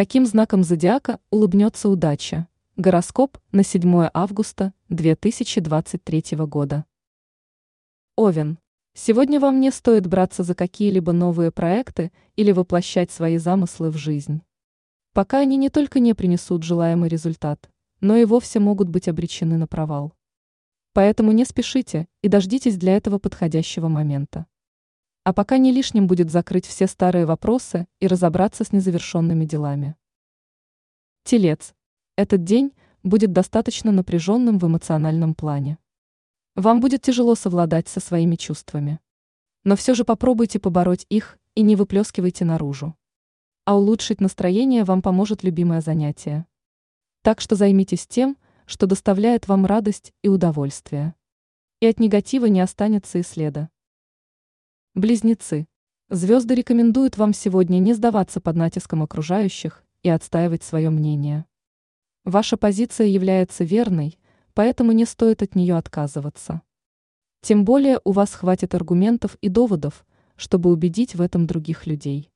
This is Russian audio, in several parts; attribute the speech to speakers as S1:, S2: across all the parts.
S1: Каким знаком зодиака улыбнется удача? Гороскоп на 7 августа 2023 года. Овен. Сегодня вам не стоит браться за какие-либо новые проекты или воплощать свои замыслы в жизнь. Пока они не только не принесут желаемый результат, но и вовсе могут быть обречены на провал. Поэтому не спешите и дождитесь для этого подходящего момента. А пока не лишним будет закрыть все старые вопросы и разобраться с незавершенными делами. Телец. Этот день будет достаточно напряженным в эмоциональном плане. Вам будет тяжело совладать со своими чувствами. Но все же попробуйте побороть их и не выплескивайте наружу. А улучшить настроение вам поможет любимое занятие. Так что займитесь тем, что доставляет вам радость и удовольствие. И от негатива не останется и следа. Близнецы. Звезды рекомендуют вам сегодня не сдаваться под натиском окружающих и отстаивать свое мнение. Ваша позиция является верной, поэтому не стоит от нее отказываться. Тем более у вас хватит аргументов и доводов, чтобы убедить в этом других людей.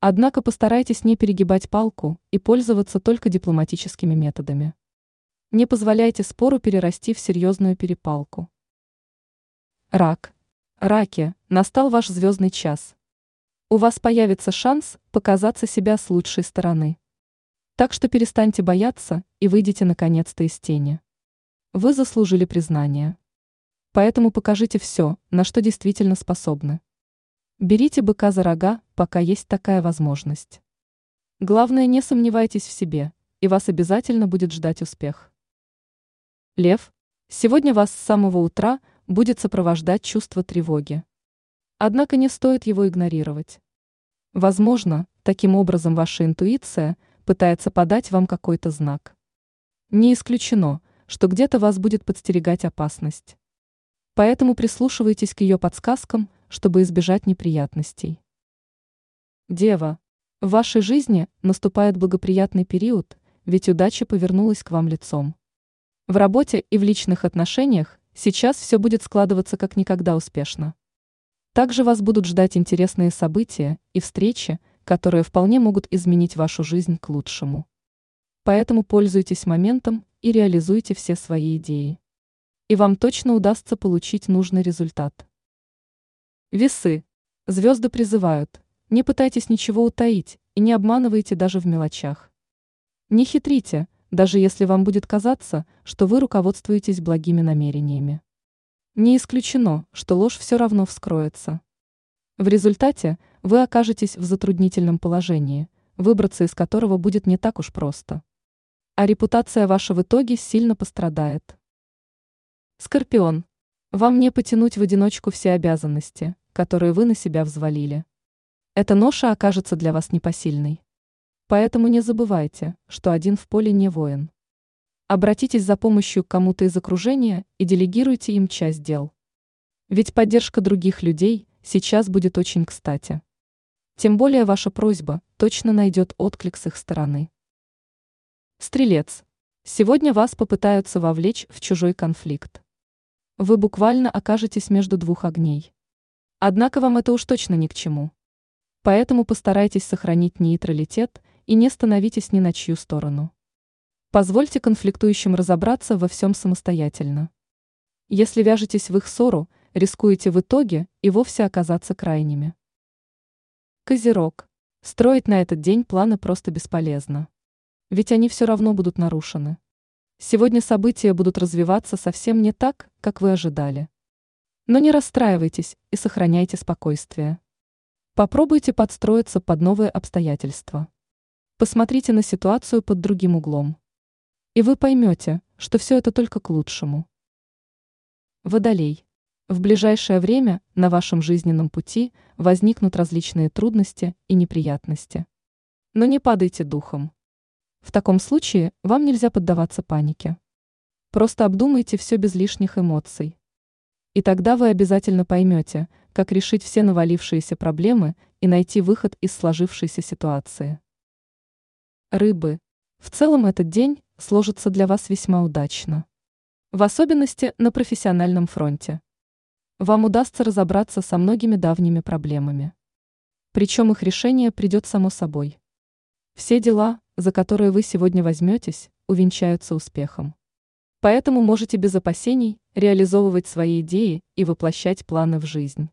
S1: Однако постарайтесь не перегибать палку и пользоваться только дипломатическими методами. Не позволяйте спору перерасти в серьезную перепалку. Рак. Раки, настал ваш звездный час. У вас появится шанс показаться себя с лучшей стороны. Так что перестаньте бояться и выйдите наконец-то из тени. Вы заслужили признание. Поэтому покажите все, на что действительно способны. Берите быка за рога, пока есть такая возможность. Главное, не сомневайтесь в себе, и вас обязательно будет ждать успех. Лев, сегодня вас с самого утра – будет сопровождать чувство тревоги. Однако не стоит его игнорировать. Возможно, таким образом ваша интуиция пытается подать вам какой-то знак. Не исключено, что где-то вас будет подстерегать опасность. Поэтому прислушивайтесь к ее подсказкам, чтобы избежать неприятностей. Дева, в вашей жизни наступает благоприятный период, ведь удача повернулась к вам лицом. В работе и в личных отношениях Сейчас все будет складываться как никогда успешно. Также вас будут ждать интересные события и встречи, которые вполне могут изменить вашу жизнь к лучшему. Поэтому пользуйтесь моментом и реализуйте все свои идеи. И вам точно удастся получить нужный результат. Весы. Звезды призывают. Не пытайтесь ничего утаить и не обманывайте даже в мелочах. Не хитрите, даже если вам будет казаться, что вы руководствуетесь благими намерениями. Не исключено, что ложь все равно вскроется. В результате вы окажетесь в затруднительном положении, выбраться из которого будет не так уж просто. А репутация ваша в итоге сильно пострадает. Скорпион. Вам не потянуть в одиночку все обязанности, которые вы на себя взвалили. Эта ноша окажется для вас непосильной. Поэтому не забывайте, что один в поле не воин. Обратитесь за помощью к кому-то из окружения и делегируйте им часть дел. Ведь поддержка других людей сейчас будет очень кстати. Тем более ваша просьба точно найдет отклик с их стороны. Стрелец. Сегодня вас попытаются вовлечь в чужой конфликт. Вы буквально окажетесь между двух огней. Однако вам это уж точно ни к чему. Поэтому постарайтесь сохранить нейтралитет и не становитесь ни на чью сторону. Позвольте конфликтующим разобраться во всем самостоятельно. Если вяжетесь в их ссору, рискуете в итоге и вовсе оказаться крайними. Козерог. Строить на этот день планы просто бесполезно. Ведь они все равно будут нарушены. Сегодня события будут развиваться совсем не так, как вы ожидали. Но не расстраивайтесь и сохраняйте спокойствие. Попробуйте подстроиться под новые обстоятельства. Посмотрите на ситуацию под другим углом. И вы поймете, что все это только к лучшему. Водолей. В ближайшее время на вашем жизненном пути возникнут различные трудности и неприятности. Но не падайте духом. В таком случае вам нельзя поддаваться панике. Просто обдумайте все без лишних эмоций. И тогда вы обязательно поймете, как решить все навалившиеся проблемы и найти выход из сложившейся ситуации. Рыбы. В целом этот день сложится для вас весьма удачно. В особенности на профессиональном фронте. Вам удастся разобраться со многими давними проблемами. Причем их решение придет само собой. Все дела, за которые вы сегодня возьметесь, увенчаются успехом. Поэтому можете без опасений реализовывать свои идеи и воплощать планы в жизнь.